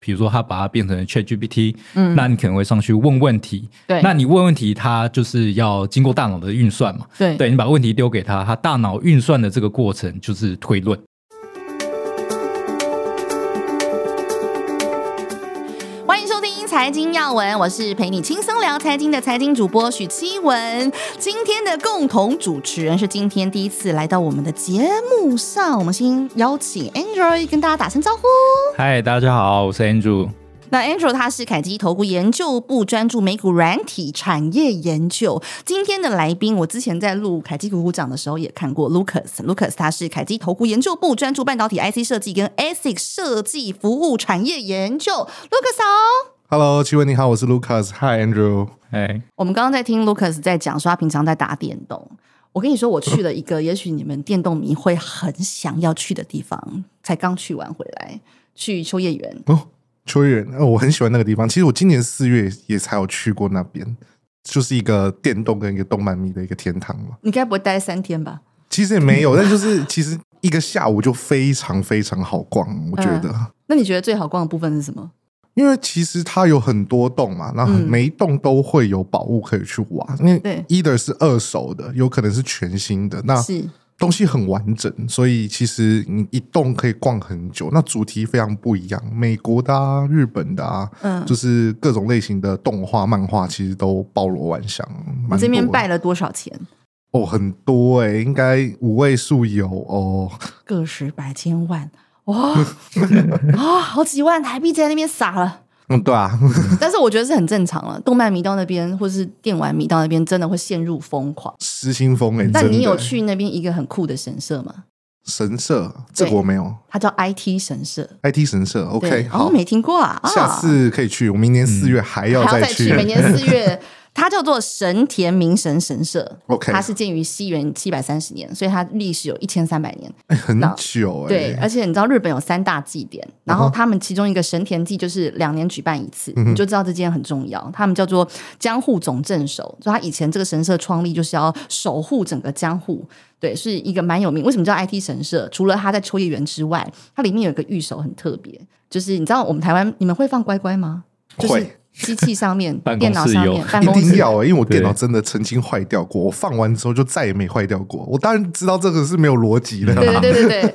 比如说他把它变成 ChatGPT，嗯，那你可能会上去问问题，对，那你问问题，它就是要经过大脑的运算嘛，对，对，你把问题丢给他，他大脑运算的这个过程就是推论。财经要闻，我是陪你轻松聊财经的财经主播许七文。今天的共同主持人是今天第一次来到我们的节目上，我们先邀请 Andrew 跟大家打声招呼。嗨，大家好，我是 Andrew。那 Andrew 他是凯基投顾研究部专注美股软体产业研究。今天的来宾，我之前在录凯基股股长的时候也看过 Lucas。Lucas 他是凯基投顾研究部专注半导体 IC 设计跟 ASIC 设计服务产业研究。Lucas 好。Hello，娸雯你好，我是 Lucas。Hi Andrew。哎，我们刚刚在听 Lucas 在讲说他平常在打电动。我跟你说，我去了一个 也许你们电动迷会很想要去的地方，才刚去完回来，去秋叶原。哦，秋叶原，哦，我很喜欢那个地方。其实我今年四月也才有去过那边，就是一个电动跟一个动漫迷的一个天堂嘛。你该不会待三天吧？其实也没有，但就是 其实一个下午就非常非常好逛，我觉得。嗯，那你觉得最好逛的部分是什么？因为其实它有很多栋嘛，然后每一栋都会有宝物可以去挖。嗯、因为 either 是二手的，有可能是全新的。那东西很完整，所以其实你一栋可以逛很久。那主题非常不一样，美国的啊，日本的啊，嗯，就是各种类型的动画、漫画，其实都包罗万象。你这边拜了多少钱？哦，很多哎、欸，应该五位数有哦，个十百千万。哇 好几万台币在那边撒了。嗯，对啊。但是我觉得是很正常了。动漫迷到那边，或是电玩迷到那边，真的会陷入疯狂，失心疯哎。那你有去那边一个很酷的神社吗？神社，这个我没有。它叫 IT 神社。IT 神社，OK，好，哦、没听过啊。下次可以去，我明年四月还要再去。嗯、每年四月。它叫做神田明神神社，OK，它是建于西元七百三十年，所以它历史有一千三百年，欸，很久哎。对，而且你知道日本有三大祭典，然后他们其中一个神田祭就是两年举办一次，嗯，你就知道这件很重要。他们叫做江户总镇守，就他以前这个神社创立就是要守护整个江户，对，是一个蛮有名。为什么叫 IT 神社？除了它在秋叶原之外，它里面有一个御守很特别，就是你知道我们台湾你们会放乖乖吗？就是，会。机器上面、电脑上面，办公室。一定要哎、欸，因为我电脑真的曾经坏掉过，我放完之后就再也没坏掉过。我当然知道这个是没有逻辑的，对对对对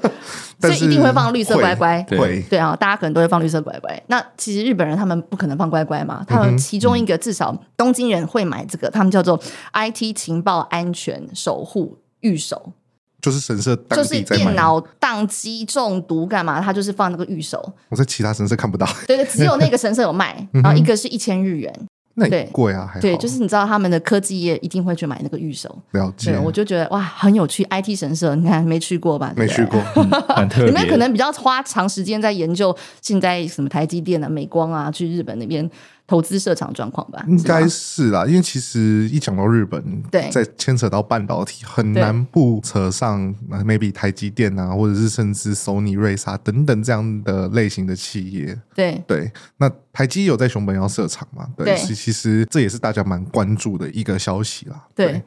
对，所以一定会放绿色乖乖，对。对啊，大家可能都会放绿色乖乖。那其实日本人他们不可能放乖乖嘛，他们其中一个至少东京人会买这个，他们叫做 IT 情报安全守护御守。就是神社，就是电脑宕机中毒干嘛？他就是放那个御守。我在其他神社看不到。对对，只有那个神社有卖，然后一个是一千日元。那也贵啊，还对，就是你知道他们的科技业一定会去买那个御守。了解，我就觉得哇，很有趣。IT 神社，你看没去过吧？没去过，很特别。你们可能比较花长时间在研究现在什么台积电啊、美光啊，去日本那边。投资设厂状况吧，应该是啦，因为其实一讲到日本，对，在牵扯到半导体，很难不扯上 maybe 台积电啊，或者是甚至 Sony、瑞萨等等这样的类型的企业。对对，那台积有在熊本要设厂嘛？对，其其实这也是大家蛮关注的一个消息啦。对。对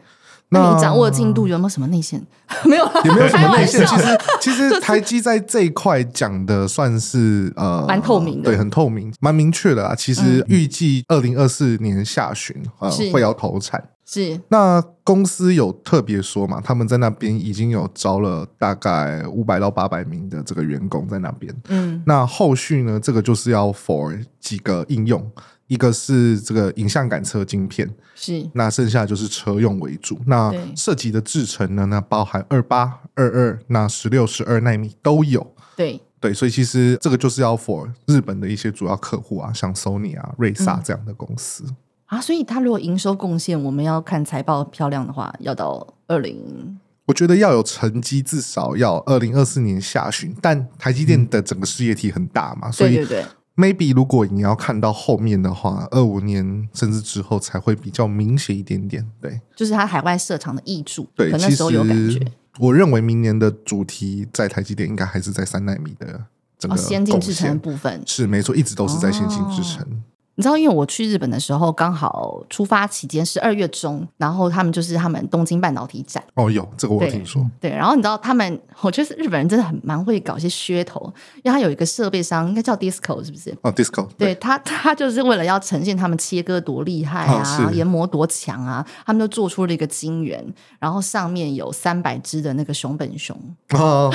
那你掌握的进度有没有什么内线？没有，也没有什么内线。其实，其实台积在这一块讲的算是呃，蛮透明的，对，很透明，蛮明确的啊。其实预计二零二四年下旬呃会要投产。是。那公司有特别说嘛？他们在那边已经有招了大概五百到八百名的这个员工在那边。嗯。那后续呢？这个就是要 for 几个应用。一个是这个影像感测晶片，是那剩下就是车用为主。那涉及的制程呢？那包含二八、二二、那十六、十二纳米都有。对对，所以其实这个就是要 for 日本的一些主要客户啊，像 Sony 啊、瑞萨这样的公司、嗯、啊。所以它如果营收贡献，我们要看财报漂亮的话，要到二零，我觉得要有成绩，至少要二零二四年下旬。但台积电的整个事业体很大嘛，嗯、所以对对对。Maybe 如果你要看到后面的话，二五年甚至之后才会比较明显一点点。对，就是它海外设厂的益处。对，可能那时候有感觉。我认为明年的主题在台积电应该还是在三纳米的整个、哦、先进制程部分。是没错，一直都是在先进制程。你知道，因为我去日本的时候，刚好出发期间是二月中，然后他们就是他们东京半导体展。哦，有这个我听说。对，然后你知道他们，我觉得日本人真的很蛮会搞一些噱头，因为他有一个设备商，应该叫 Disco，是不是？哦，Disco。对，对他，他就是为了要呈现他们切割多厉害啊，哦、研磨多强啊，他们就做出了一个晶圆，然后上面有三百只的那个熊本熊。哦。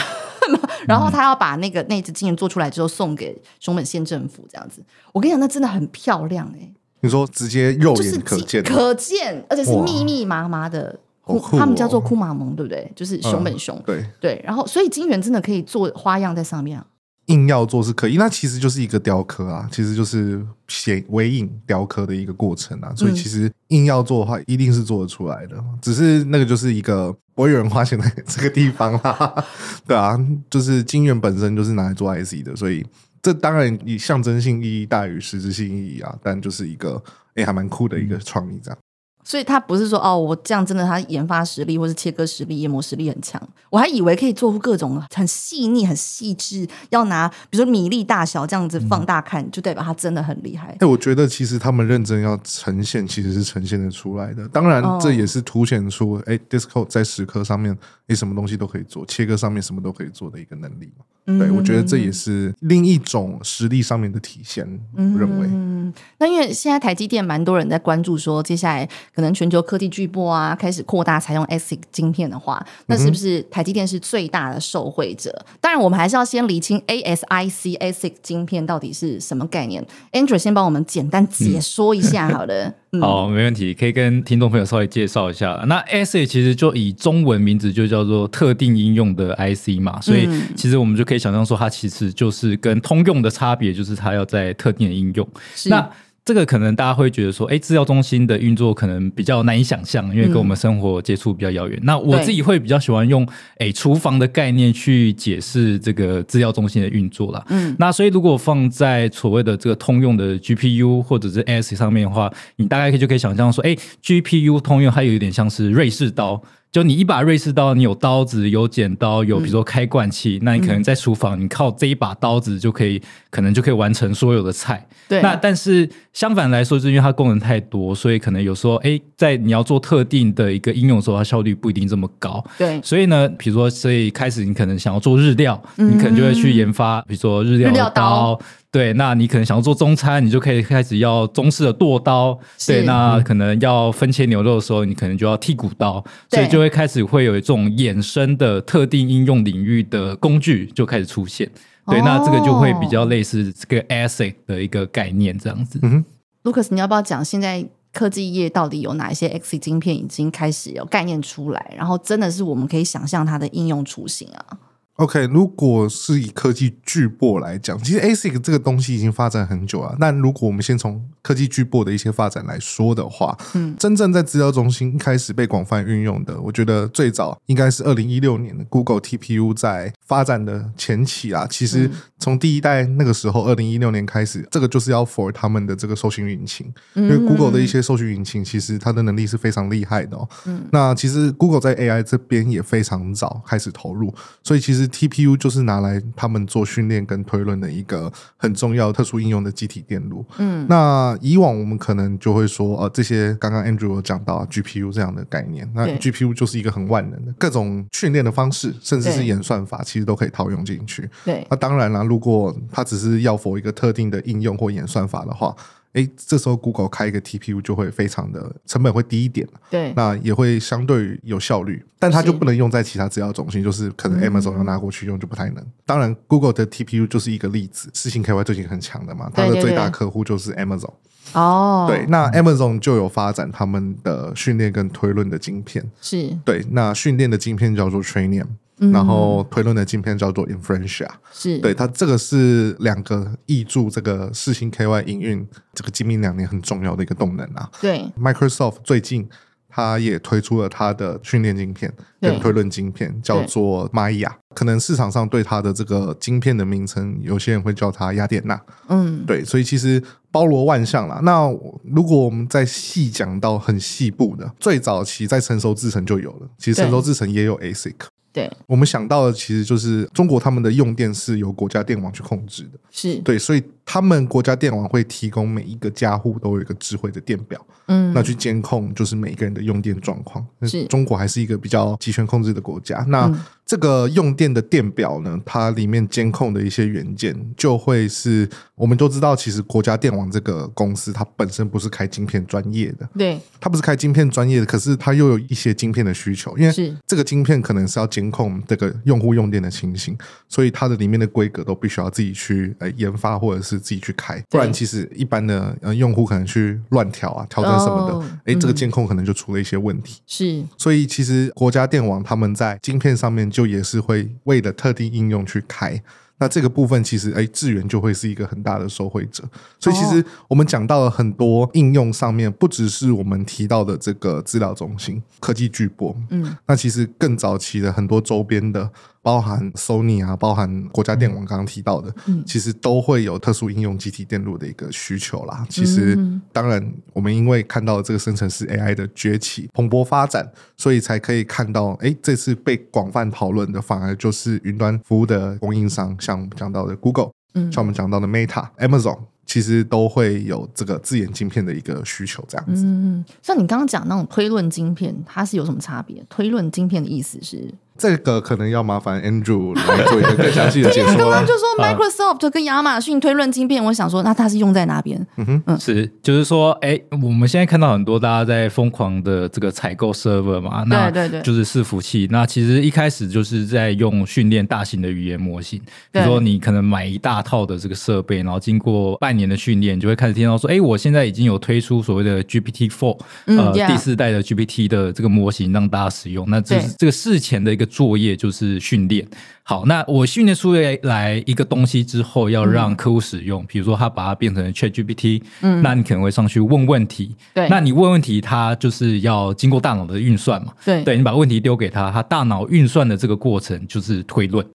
然后他要把那个那只金元做出来之后，送给熊本县政府，这样子。我跟你讲，那真的很漂亮哎、欸！你说直接肉眼可见，可见，而且是密密麻麻的。哦、他们叫做库玛蒙，对不对？就是熊本熊。嗯、对对。然后，所以金元真的可以做花样在上面啊。硬要做是可以，那其实就是一个雕刻啊，其实就是写微影雕刻的一个过程啊。所以其实硬要做的话，一定是做得出来的。嗯、只是那个就是一个不会有人花钱在这个地方啦。对啊，就是金元本身就是拿来做 IC 的，所以这当然以象征性意义大于实质性意义啊。但就是一个哎、欸，还蛮酷的一个创意这样。所以他不是说哦，我这样真的，他研发实力或是切割实力、研磨实力很强。我还以为可以做出各种很细腻、很细致，要拿比如说米粒大小这样子放大看，嗯、就代表他真的很厉害。哎、欸，我觉得其实他们认真要呈现，其实是呈现的出来的。当然，这也是凸显出哎、哦欸、，Disco 在蚀刻上面，你、欸、什么东西都可以做，切割上面什么都可以做的一个能力嘛。嗯、对，我觉得这也是另一种实力上面的体现。嗯、认为，嗯，那因为现在台积电蛮多人在关注，说接下来可能全球科技巨擘啊开始扩大采用 ASIC 晶片的话，那是不是台积电是最大的受惠者？嗯、当然，我们还是要先厘清 ASIC ASIC 晶片到底是什么概念。Andrew 先帮我们简单解说一下，好的。嗯好，没问题，可以跟听众朋友稍微介绍一下。那 ASIC 其实就以中文名字就叫做特定应用的 IC 嘛，所以其实我们就可以想象说，它其实就是跟通用的差别，就是它要在特定的应用。那这个可能大家会觉得说，哎，资料中心的运作可能比较难以想象，因为跟我们生活接触比较遥远。嗯、那我自己会比较喜欢用哎厨房的概念去解释这个资料中心的运作啦。嗯，那所以如果放在所谓的这个通用的 GPU 或者是 ASIC 上面的话，你大概可以就可以想象说，哎，GPU 通用它有一点像是瑞士刀。就你一把瑞士刀，你有刀子，有剪刀，有比如说开罐器，嗯、那你可能在厨房，你靠这一把刀子就可以，可能就可以完成所有的菜。对。那但是相反来说，是因为它功能太多，所以可能有时候，哎，在你要做特定的一个应用的时候，它效率不一定这么高。对。所以呢，比如说，所以开始你可能想要做日料，嗯、你可能就会去研发，比如说日料的刀。对，那你可能想要做中餐，你就可以开始要中式的剁刀。是对，那可能要分切牛肉的时候，你可能就要剔骨刀。对所以就会开始会有一种衍生的特定应用领域的工具就开始出现。对，哦、那这个就会比较类似这个 ASIC 的一个概念这样子。嗯哼，Lucas，你要不要讲现在科技业到底有哪一些 ASIC 晶片已经开始有概念出来，然后真的是我们可以想象它的应用雏形啊？OK，如果是以科技巨擘来讲，其实 ASIC 这个东西已经发展很久了。那如果我们先从科技巨擘的一些发展来说的话，嗯，真正在资料中心开始被广泛运用的，我觉得最早应该是二零一六年的 Google TPU 在发展的前期啊。其实从第一代那个时候，二零一六年开始，这个就是要 for 他们的这个搜寻引擎，因为 Google 的一些搜寻引擎其实它的能力是非常厉害的哦。嗯，那其实 Google 在 AI 这边也非常早开始投入，所以其实。TPU 就是拿来他们做训练跟推论的一个很重要特殊应用的机体电路。嗯，那以往我们可能就会说，呃，这些刚刚 Andrew 有讲到 GPU 这样的概念，那 GPU 就是一个很万能的各种训练的方式，甚至是演算法，其实都可以套用进去。对，那当然啦，如果它只是要 for 一个特定的应用或演算法的话。哎，这时候 Google 开一个 TPU 就会非常的成本会低一点，对，那也会相对有效率，但它就不能用在其他资料中心，是就是可能 Amazon 要拿过去用就不太能。嗯、当然，Google 的 TPU 就是一个例子，四星 KY 最近很强的嘛，它的最大客户就是 Amazon。哦，对，那 Amazon 就有发展他们的训练跟推论的晶片，是对，那训练的晶片叫做 Trainium。然后推论的镜片叫做 Inferentia，是对它这个是两个译注这个四星 KY 营运这个今明两年很重要的一个动能啊。对，Microsoft 最近它也推出了它的训练晶片跟推论晶片，叫做 Maya。可能市场上对它的这个晶片的名称，有些人会叫它雅典娜。嗯，对，所以其实包罗万象啦。那如果我们再细讲到很细部的，最早期在成熟制程就有了，其实成熟制程也有 ASIC。对，我们想到的其实就是中国他们的用电是由国家电网去控制的，是。对，所以他们国家电网会提供每一个家户都有一个智慧的电表，嗯，那去监控就是每一个人的用电状况。是。中国还是一个比较集权控制的国家，那。嗯。这个用电的电表呢，它里面监控的一些元件，就会是我们都知道，其实国家电网这个公司，它本身不是开晶片专业的，对，它不是开晶片专业的，可是它又有一些晶片的需求，因为这个晶片可能是要监控这个用户用电的情形，所以它的里面的规格都必须要自己去呃研发或者是自己去开，不然其实一般的呃用户可能去乱调啊、调整什么的，哎、哦，这个监控可能就出了一些问题。是，所以其实国家电网他们在晶片上面就也是会为了特定应用去开，那这个部分其实哎，智源就会是一个很大的受惠者。所以其实我们讲到了很多应用上面，不只是我们提到的这个资料中心、科技巨擘，嗯，那其实更早期的很多周边的。包含 Sony 啊，包含国家电网刚刚提到的，嗯，其实都会有特殊应用集体电路的一个需求啦。其实，当然，我们因为看到这个生成式 AI 的崛起、蓬勃发展，所以才可以看到，哎，这次被广泛讨论的，反而就是云端服务的供应商，像我们讲到的 Google，嗯，像我们讲到的 Meta、Amazon，其实都会有这个自研晶片的一个需求，这样子。嗯，像你刚刚讲那种推论晶片，它是有什么差别？推论晶片的意思是？这个可能要麻烦 Andrew 来做一个更详细的解说。刚刚就说 Microsoft 跟亚马逊推论晶片，我想说，那它是用在哪边？嗯哼，嗯，是，就是说，哎，我们现在看到很多大家在疯狂的这个采购 server 嘛，那对对对，就是伺服器。那其实一开始就是在用训练大型的语言模型，比如说你可能买一大套的这个设备，然后经过半年的训练，就会开始听到说，哎，我现在已经有推出所谓的 GPT Four，呃，第四代的 GPT 的这个模型让大家使用。那这是这个事前的一个。作业就是训练。好，那我训练出来一个东西之后，要让客户使用，比如说他把它变成 ChatGPT，嗯，那你可能会上去问问题，对，那你问问题，它就是要经过大脑的运算嘛，对，对你把问题丢给他，他大脑运算的这个过程就是推论。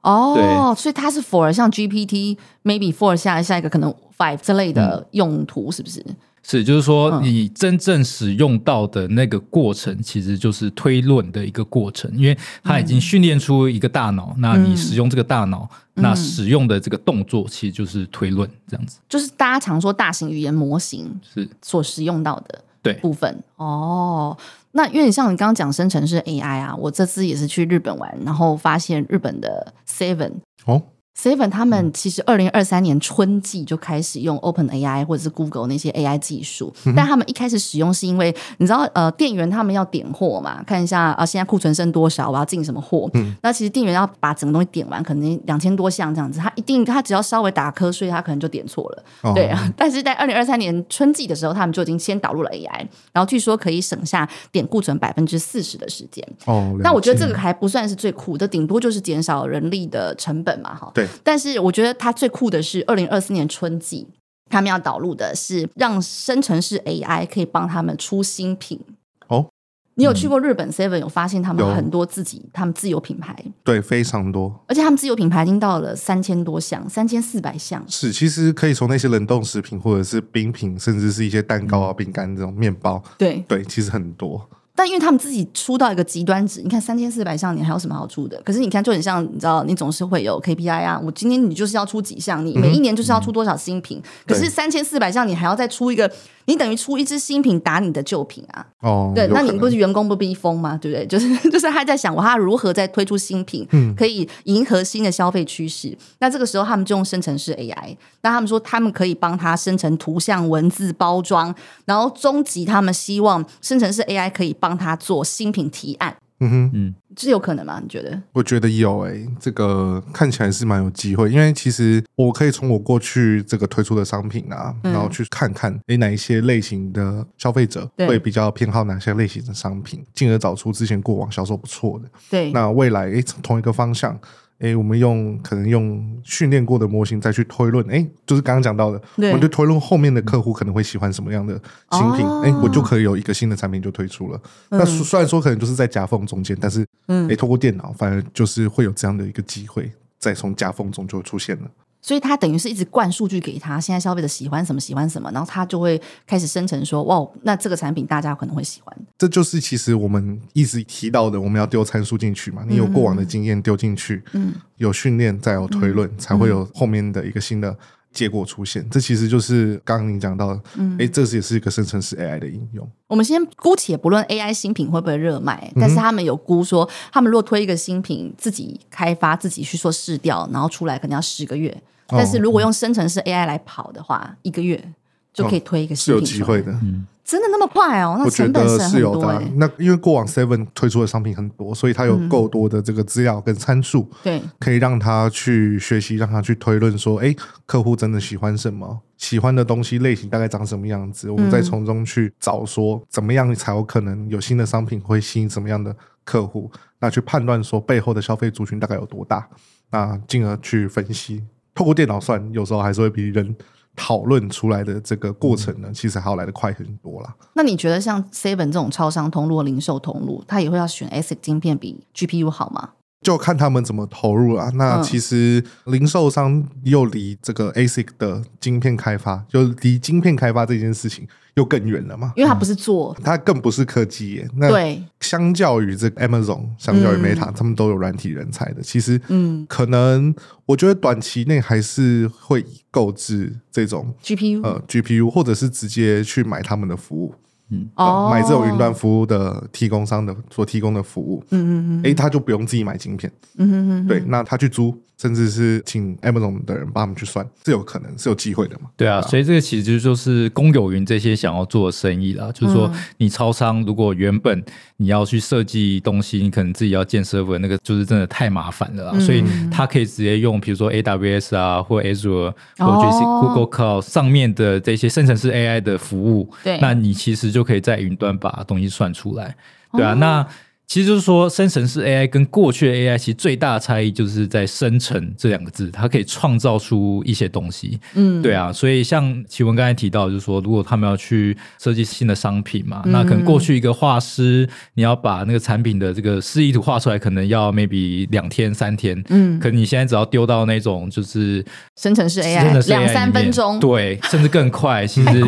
哦，所以它是 for 像 GPT maybe for 下下一个可能 five 之类的用途，是不是？嗯是，就是说，你真正使用到的那个过程，其实就是推论的一个过程，因为它已经训练出一个大脑，嗯、那你使用这个大脑，嗯、那使用的这个动作，其实就是推论这样子。就是大家常说大型语言模型是所使用到的对部分对哦。那因为你像你刚刚讲生成式 AI 啊，我这次也是去日本玩，然后发现日本的 Seven 哦。Seven 他们其实二零二三年春季就开始用 Open AI 或者是 Google 那些 AI 技术，嗯、但他们一开始使用是因为你知道呃店员他们要点货嘛，看一下啊、呃、现在库存剩多少，我要进什么货。嗯、那其实店员要把整个东西点完，可能两千多项这样子，他一定他只要稍微打瞌睡，他可能就点错了。哦、对啊，但是在二零二三年春季的时候，他们就已经先导入了 AI，然后据说可以省下点库存百分之四十的时间。哦，那我觉得这个还不算是最酷的，顶多就是减少人力的成本嘛，哈。对。但是我觉得它最酷的是，二零二四年春季，他们要导入的是让生成式 AI 可以帮他们出新品。哦，你有去过日本 Seven，有发现他们很多自己他们自有品牌？对，非常多，而且他们自有品牌已经到了三千多项，三千四百项。是，其实可以从那些冷冻食品，或者是冰品，甚至是一些蛋糕啊、饼干这种面包。对对，其实很多。但因为他们自己出到一个极端值，你看三千四百项，你还有什么好出的？可是你看就很像，你知道，你总是会有 KPI 啊。我今天你就是要出几项，你每一年就是要出多少新品。嗯、可是三千四百项，你还要再出一个。你等于出一支新品打你的旧品啊？哦，对，那你不是员工不逼疯吗？对不对？就 是就是他在想，我他如何再推出新品，嗯，可以迎合新的消费趋势。那这个时候他们就用生成式 AI，那他们说他们可以帮他生成图像、文字、包装，然后终极他们希望生成式 AI 可以帮他做新品提案。嗯哼，嗯，这有可能吗？你觉得？我觉得有诶、欸，这个看起来是蛮有机会，因为其实我可以从我过去这个推出的商品啊，嗯、然后去看看，诶，哪一些类型的消费者会比较偏好哪些类型的商品，进而找出之前过往销售不错的。对，那未来诶，同一个方向。哎，我们用可能用训练过的模型再去推论，哎，就是刚刚讲到的，我们就推论后面的客户可能会喜欢什么样的新品，哎、哦，我就可以有一个新的产品就推出了。嗯、那虽然说可能就是在夹缝中间，但是，嗯，哎，透过电脑，反而就是会有这样的一个机会，再从夹缝中就出现了。所以他等于是一直灌数据给他，现在消费者喜欢什么喜欢什么，然后他就会开始生成说，哇，那这个产品大家可能会喜欢。这就是其实我们一直提到的，我们要丢参数进去嘛，你有过往的经验丢进去，嗯，有训练再有推论，嗯、才会有后面的一个新的结果出现。这其实就是刚刚你讲到的，嗯，哎，这也是一个生成式 AI 的应用。我们先姑且不论 AI 新品会不会热卖，但是他们有估说，他们如果推一个新品，自己开发，自己去做试调，然后出来可能要十个月。但是如果用生成式 AI 来跑的话，一个月就可以推一个新品，哦，是有机会的。嗯，真的那么快哦？那成本是有的。那因为过往 Seven 推出的商品很多，所以它有够多的这个资料跟参数，对，可以让他去学习，让他去推论说，哎，客户真的喜欢什么，喜欢的东西类型大概长什么样子，我们再从中去找说，怎么样才有可能有新的商品会吸引什么样的客户，那去判断说背后的消费族群大概有多大，那进而去分析。透过电脑算，有时候还是会比人讨论出来的这个过程呢，其实还要来得快很多啦。那你觉得像 Seven 这种超商通路、零售通路，它也会要选 ASIC 晶片比 GPU 好吗？就看他们怎么投入啊。那其实零售商又离这个 ASIC 的晶片开发，就离晶片开发这件事情又更远了嘛。因为它不是做，它更不是科技业。那对，相较于这个 Amazon，相较于 Meta，他们都有软体人才的。其实，嗯，可能我觉得短期内还是会购置这种 GPU，呃，GPU，或者是直接去买他们的服务。嗯，哦，买这种云端服务的提供商的所提供的服务，嗯嗯嗯，哎，他就不用自己买晶片，嗯嗯嗯，对，那他去租。甚至是请 Amazon 的人帮他们去算，是有可能是有机会的嘛？对啊，所以这个其实就是公有云这些想要做的生意啦。就是说，你超商如果原本你要去设计东西，你可能自己要建 server，那个就是真的太麻烦了啦。所以他可以直接用，比如说 AWS 啊，或 Azure 或者是 Google Cloud 上面的这些生成式 AI 的服务，对，那你其实就可以在云端把东西算出来，对啊，那。其实就是说，生成式 AI 跟过去的 AI 其实最大的差异就是在“生成”这两个字，它可以创造出一些东西。嗯，对啊，所以像奇文刚才提到，就是说，如果他们要去设计新的商品嘛，嗯、那可能过去一个画师，你要把那个产品的这个示意图画出来，可能要 maybe 两天三天。嗯，可你现在只要丢到那种就是生成式 AI，两三分钟，对，甚至更快，其实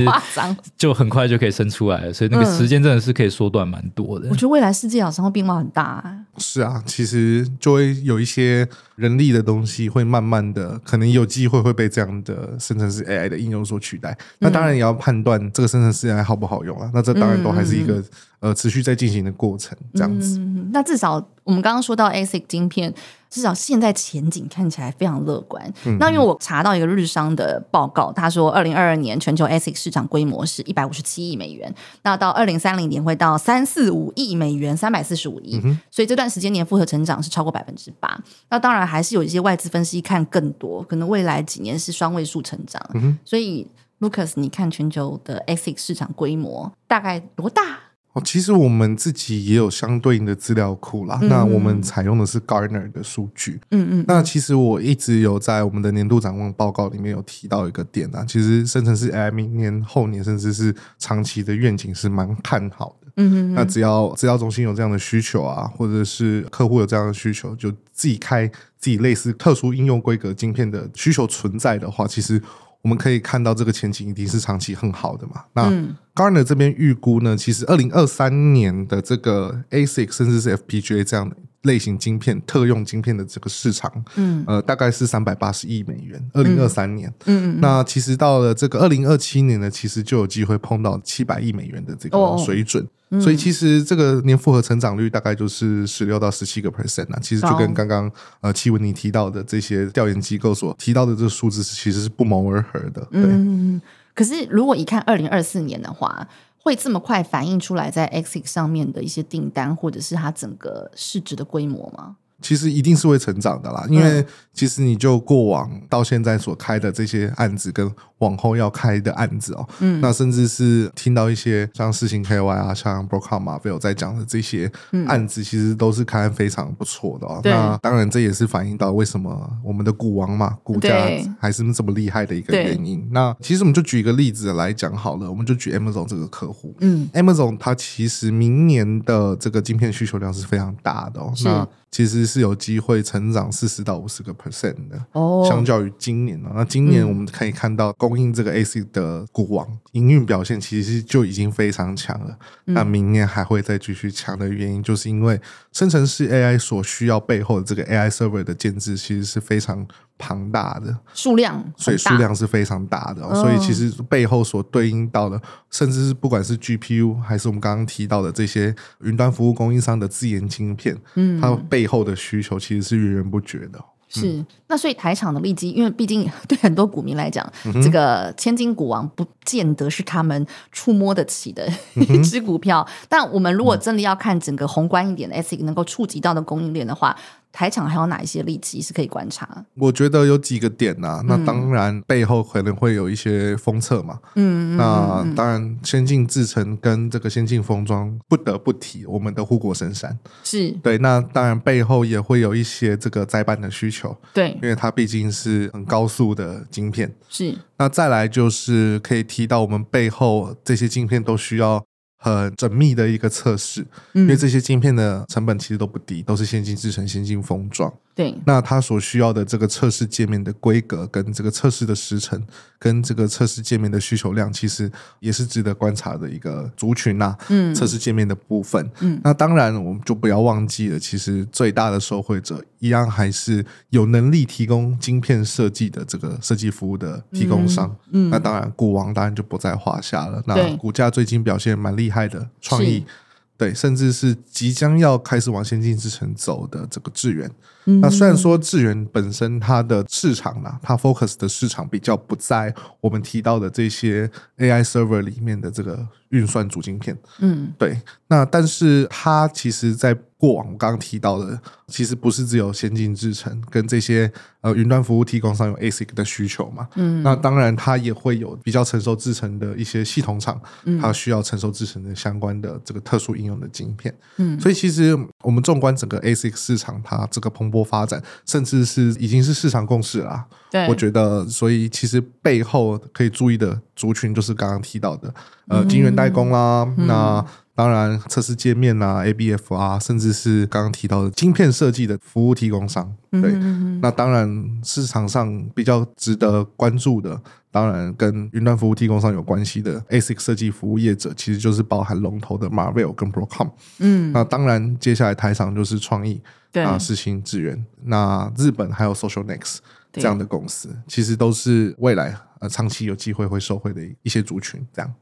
就很快就可以生出来了。所以那个时间真的是可以缩短蛮多的。我觉得未来世界好像会。变化很大。啊，是啊，其实就会有一些人力的东西会慢慢的，可能有机会会被这样的生成式 AI 的应用所取代。嗯、那当然也要判断这个生成式 AI 好不好用啊。那这当然都还是一个、嗯、呃持续在进行的过程，这样子。嗯、那至少我们刚刚说到 ASIC 晶片。至少现在前景看起来非常乐观。嗯、那因为我查到一个日商的报告，他说，二零二二年全球 ASIC 市场规模是一百五十七亿美元，那到二零三零年会到三四五亿美元，三百四十五亿。嗯、所以这段时间年复合成长是超过百分之八。那当然还是有一些外资分析看更多，可能未来几年是双位数成长。嗯、所以，Lucas，你看全球的 ASIC 市场规模大概多大？其实我们自己也有相对应的资料库啦。嗯、那我们采用的是 Gartner 的数据。嗯嗯。那其实我一直有在我们的年度展望报告里面有提到一个点啊，其实生成式 AI 明年、后年甚至是长期的愿景是蛮看好的。嗯嗯。那只要资料中心有这样的需求啊，或者是客户有这样的需求，就自己开自己类似特殊应用规格晶片的需求存在的话，其实。我们可以看到这个前景一定是长期很好的嘛？那 Gartner 这边预估呢，其实二零二三年的这个 ASIC 甚至是 FPGA 这样的类型晶片、特用晶片的这个市场，嗯，呃，大概是三百八十亿美元。二零二三年，嗯，那其实到了这个二零二七年呢，其实就有机会碰到七百亿美元的这个水准。哦所以其实这个年复合成长率大概就是十六到十七个 percent 啊，其实就跟刚刚呃娸雯你提到的这些调研机构所提到的这个数字，其实是不谋而合的。对。嗯，可是如果一看二零二四年的话，会这么快反映出来在 ASIC 上面的一些订单，或者是它整个市值的规模吗？其实一定是会成长的啦，因为其实你就过往到现在所开的这些案子，跟往后要开的案子哦，嗯，那甚至是听到一些像四星 KY 啊，像 Broadcom 马菲有在讲的这些案子，其实都是开非常不错的哦。对。那当然这也是反映到为什么我们的股王嘛，股价还是这么厉害的一个原因。那其实我们就举一个例子来讲好了，我们就举 Amazon 这个客户，嗯，Amazon 它其实明年的这个晶片需求量是非常大的哦，那其实是有机会成长四十到五十个 percent 的哦，相较于今年呢，那今年我们可以看到。供应这个 ASIC 的股王营运表现其实就已经非常强了。嗯、那明年还会再继续强的原因，就是因为生成式 AI 所需要背后的这个 AI server 的建制其实是非常庞大的，数量，所以数量是非常大的。所以其实背后所对应到的，甚至是不管是 GPU 还是我们刚刚提到的这些云端服务供应商的自研晶片，嗯，它背后的需求其实是源源不绝的。是，那所以台场的利基，因为毕竟 对很多股民来讲，嗯、这个千金股王不见得是他们触摸得起的 一只股票。嗯、但我们如果真的要看整个宏观一点的 ASIC 能够触及到的供应链的话。台厂还有哪一些利基是可以观察？我觉得有几个点呐、啊。那当然背后可能会有一些封测嘛。嗯，那当然先进制程跟这个先进封装不得不提我们的护国神山。是对。那当然背后也会有一些这个载板的需求。对，因为它毕竟是很高速的晶片。是。那再来就是可以提到我们背后这些晶片都需要。很缜密的一个测试，因为这些晶片的成本其实都不低，都是先进制成、先进封装。对，那它所需要的这个测试界面的规格，跟这个测试的时程，跟这个测试界面的需求量，其实也是值得观察的一个族群呐、啊。嗯，测试界面的部分，嗯，那当然我们就不要忘记了，其实最大的受惠者一样还是有能力提供晶片设计的这个设计服务的提供商。嗯，嗯那当然股王当然就不在话下了。那股价最近表现蛮厉害的，创意。对，甚至是即将要开始往先进之城走的这个智原，嗯、那虽然说智原本身它的市场呢，它 focus 的市场比较不在我们提到的这些 AI server 里面的这个运算主晶片，嗯，对，那但是它其实在。过往我刚刚提到的，其实不是只有先进制程跟这些呃云端服务提供商有 ASIC 的需求嘛？嗯，那当然它也会有比较成熟制程的一些系统厂，它需要成熟制程的相关的这个特殊应用的晶片。嗯，所以其实我们纵观整个 ASIC 市场，它这个蓬勃发展，甚至是已经是市场共识啦。对，我觉得，所以其实背后可以注意的族群，就是刚刚提到的呃晶圆代工啦，嗯、那。当然，测试界面啊，ABF 啊，甚至是刚刚提到的晶片设计的服务提供商，对，嗯、哼哼那当然市场上比较值得关注的，当然跟云端服务提供商有关系的 ASIC 设计服务业者，其实就是包含龙头的 Marvell 跟 Broadcom。嗯，那当然接下来台厂就是创意，对。啊，世芯、智源，那日本还有 Social Next 这样的公司，其实都是未来呃长期有机会会受惠的一些族群，这样。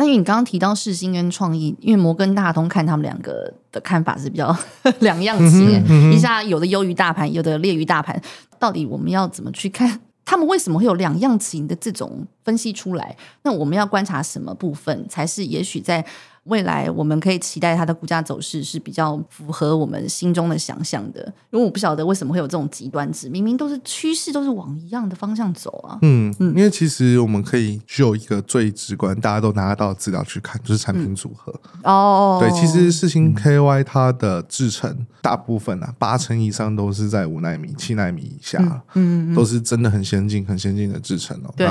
那因为你刚刚提到世新跟创意，因为摩根大通看他们两个的看法是比较 两样情，嗯嗯、一下有的优于大盘，有的劣于大盘，到底我们要怎么去看他们为什么会有两样情的这种分析出来？那我们要观察什么部分才是也许在？未来我们可以期待它的股价走势是比较符合我们心中的想象的，因为我不晓得为什么会有这种极端值，明明都是趋势，都是往一样的方向走啊。嗯嗯，因为其实我们可以就一个最直观，大家都拿得到资料去看，就是产品组合。嗯、哦，对，其实四星 KY 它的制程大部分啊，八成以上都是在五纳米、七纳米以下，嗯，嗯，都是真的很先进、很先进的制程哦。对。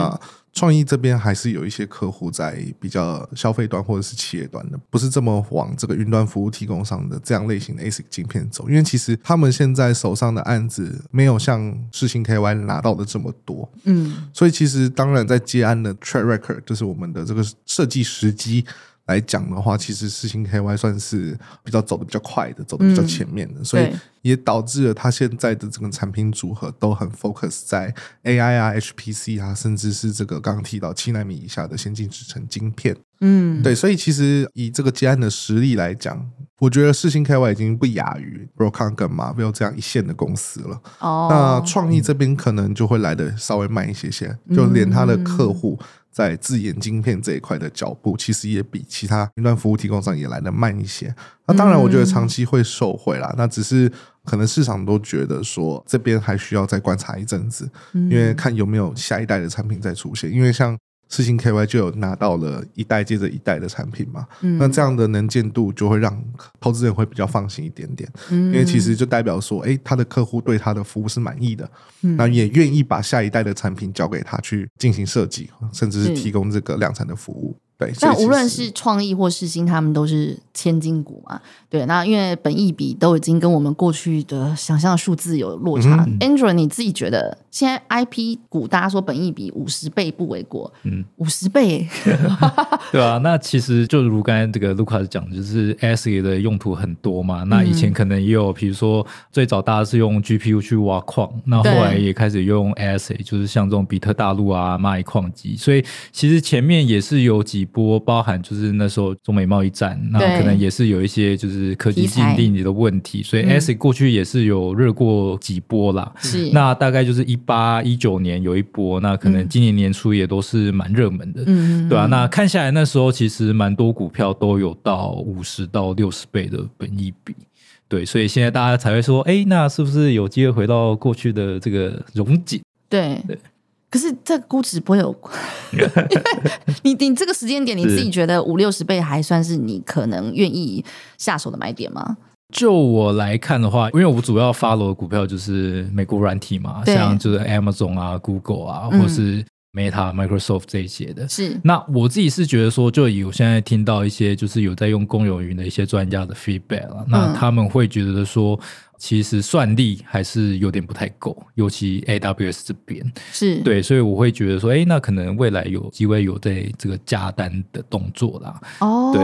创意这边还是有一些客户在比较消费端或者是企业端的，不是这么往这个云端服务提供商的这样类型的 ASIC 晶片走，因为其实他们现在手上的案子没有像世星 KY 拿到的这么多，嗯，所以其实当然在接案的 track record 就是我们的这个设计时机。来讲的话，其实四星 KY 算是比较走的比较快的，走的比较前面的，嗯、所以也导致了它现在的整个产品组合都很 focus 在 AI 啊、HPC 啊，甚至是这个刚刚提到七纳米以下的先进制程晶片。嗯，对，所以其实以这个接案的实力来讲，我觉得四星 KY 已经不亚于 Broadcom 跟 Marvell 这样一线的公司了。哦，那创意这边可能就会来的稍微慢一些些，就连他的客户。在自研晶片这一块的脚步，其实也比其他云端服务提供商也来得慢一些。那当然，我觉得长期会受惠啦。那只是可能市场都觉得说，这边还需要再观察一阵子，因为看有没有下一代的产品再出现。因为像世芯 KY 就有拿到了一代接着一代的产品嘛，嗯、那这样的能见度就会让投资人会比较放心一点点，嗯、因为其实就代表说，哎、欸，他的客户对他的服务是满意的，嗯、那也愿意把下一代的产品交给他去进行设计，甚至是。提供这个量产的服务。对，但无论是创意或世新，他们都是千金股嘛。对，那因为本益比都已经跟我们过去的想象的数字有落差。嗯、Andrew，你自己觉得现在 IP 股，大家说本益比五十倍不为过，嗯，五十倍，对啊。那其实就如刚才这个 Lucas 讲，就是 ASIC 的用途很多嘛。那以前可能也有，比如说最早大家是用 GPU 去挖矿，那后来也开始用 ASIC，就是像这种比特大陆啊、蚂蚁矿机。所以其实前面也是有几。波包含就是那时候中美贸易战，那可能也是有一些就是科技禁令的问题，所以 ASIC 过去也是有热过几波啦。是，那大概就是一八一九年有一波，那可能今年年初也都是蛮热门的，嗯，对啊，那看下来那时候其实蛮多股票都有到五十到六十倍的本益比，对，所以现在大家才会说，哎，那是不是有机会回到过去的这个荣景？对对。可是这估值不会有，你你这个时间点你自己觉得五六十倍还算是你可能愿意下手的买点吗？就我来看的话，因为我主要 follow 的股票就是美国软体嘛，像就是 Amazon 啊、Google 啊，或是 Meta、Microsoft 这些的。是，那我自己是觉得说，就以我现在听到一些就是有在用公有云的一些专家的 feedback 啊，那他们会觉得说。其实算力还是有点不太够，尤其 AWS 这边是对，所以我会觉得说，哎，那可能未来有机会有在这个加单的动作啦。哦，对，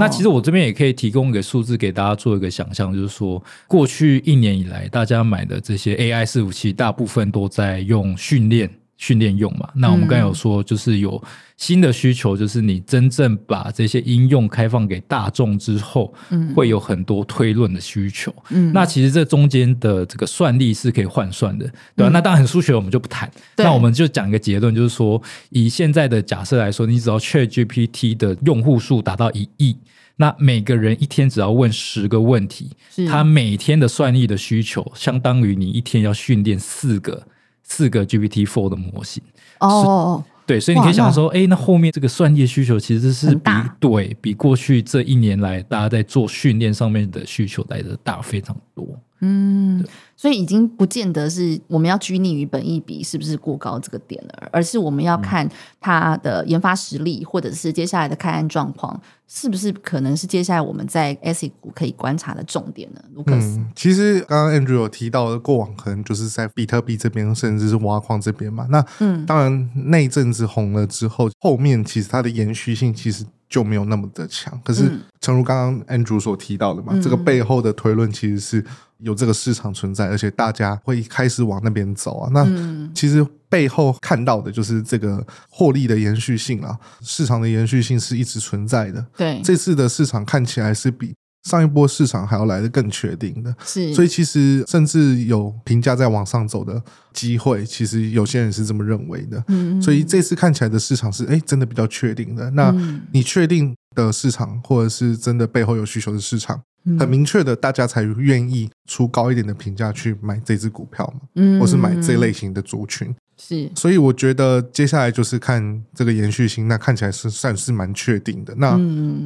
那其实我这边也可以提供一个数字给大家做一个想象，就是说，过去一年以来，大家买的这些 AI 伺服器，大部分都在用训练。训练用嘛，那我们刚才有说，就是有新的需求，就是你真正把这些应用开放给大众之后，嗯，会有很多推论的需求，嗯，那其实这中间的这个算力是可以换算的，对吧？嗯，那当然数学我们就不谈，那我们就讲一个结论，就是说，以现在的假设来说，你只要 ChatGPT 的用户数达到一亿，那每个人一天只要问十个问题，他每天的算力的需求，相当于你一天要训练四个。四个 GPT Four 的模型。哦，对，所以你可以想说，哎，那后面这个算力需求其实是比对比过去这一年来大家在做训练上面的需求来的大非常多。嗯，所以已经不见得是我们要拘泥于本益比是不是过高这个点了，而是我们要看它的研发实力，或者是接下来的开案状况，是不是可能是接下来我们在 ASIC 股可以观察的重点呢？卢克斯，嗯，其实刚刚 Andrew 有提到的，过往可能就是在比特币这边，甚至是挖矿这边嘛。那嗯，当然那一阵子红了之后，后面其实它的延续性其实。就没有那么的强，可是诚如刚刚 Andrew 所提到的嘛，嗯、这个背后的推论其实是有这个市场存在，而且大家会开始往那边走啊。那其实背后看到的就是这个获利的延续性啊，市场的延续性是一直存在的。对，这次的市场看起来是比。上一波市场还要来的更确定的，是，所以其实甚至有评价在往上走的机会，其实有些人是这么认为的。嗯，所以这次看起来的市场是，哎，真的比较确定的。那你确定的市场，或者是真的背后有需求的市场，很明确的，大家才愿意出高一点的评价去买这只股票嘛，嗯，或是买这类型的族群。是，所以我觉得接下来就是看这个延续性，那看起来是算是蛮确定的。那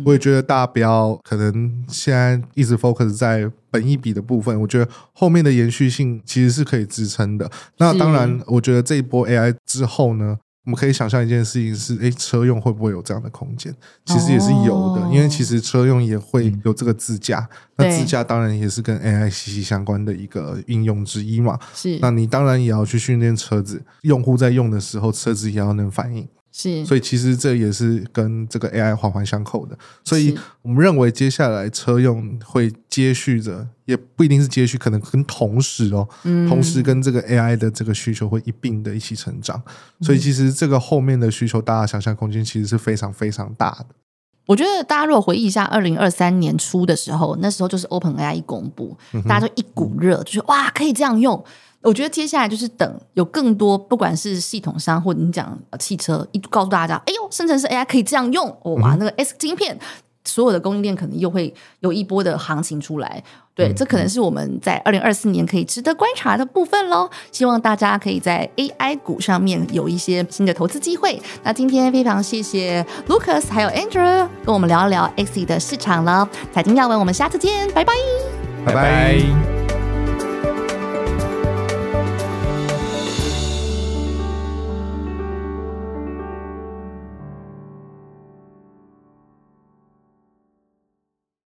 我也觉得大家不要可能现在一直 focus 在本一笔的部分，我觉得后面的延续性其实是可以支撑的。那当然，我觉得这一波 AI 之后呢，我们可以想象一件事情是，哎，车用会不会有这样的空间？其实也是有的，因为其实车用也会有这个自驾，那自驾当然也是跟 AI 息息相关的一个应用之一嘛。是，那你当然也要去训练车子，用户在用的时候，车子也要能反应。是，所以其实这也是跟这个 AI 环环相扣的。所以我们认为接下来车用会接续着，也不一定是接续，可能跟同时哦，嗯、同时跟这个 AI 的这个需求会一并的一起成长。所以其实这个后面的需求，大家想象空间其实是非常非常大的。我觉得大家如果回忆一下二零二三年初的时候，那时候就是 OpenAI 一公布，大家就一股热，就是哇，可以这样用。我觉得接下来就是等有更多，不管是系统商或者你讲汽车，一告诉大家，哎呦，生成式 AI 可以这样用，哇，那个 S 晶片，所有的供应链可能又会有一波的行情出来。对，这可能是我们在二零二四年可以值得观察的部分喽。希望大家可以在 AI 股上面有一些新的投资机会。那今天非常谢谢 Lucas 还有 Andrew 跟我们聊一聊 ASIC 的市场了。财经要闻，我们下次见，拜拜，拜拜。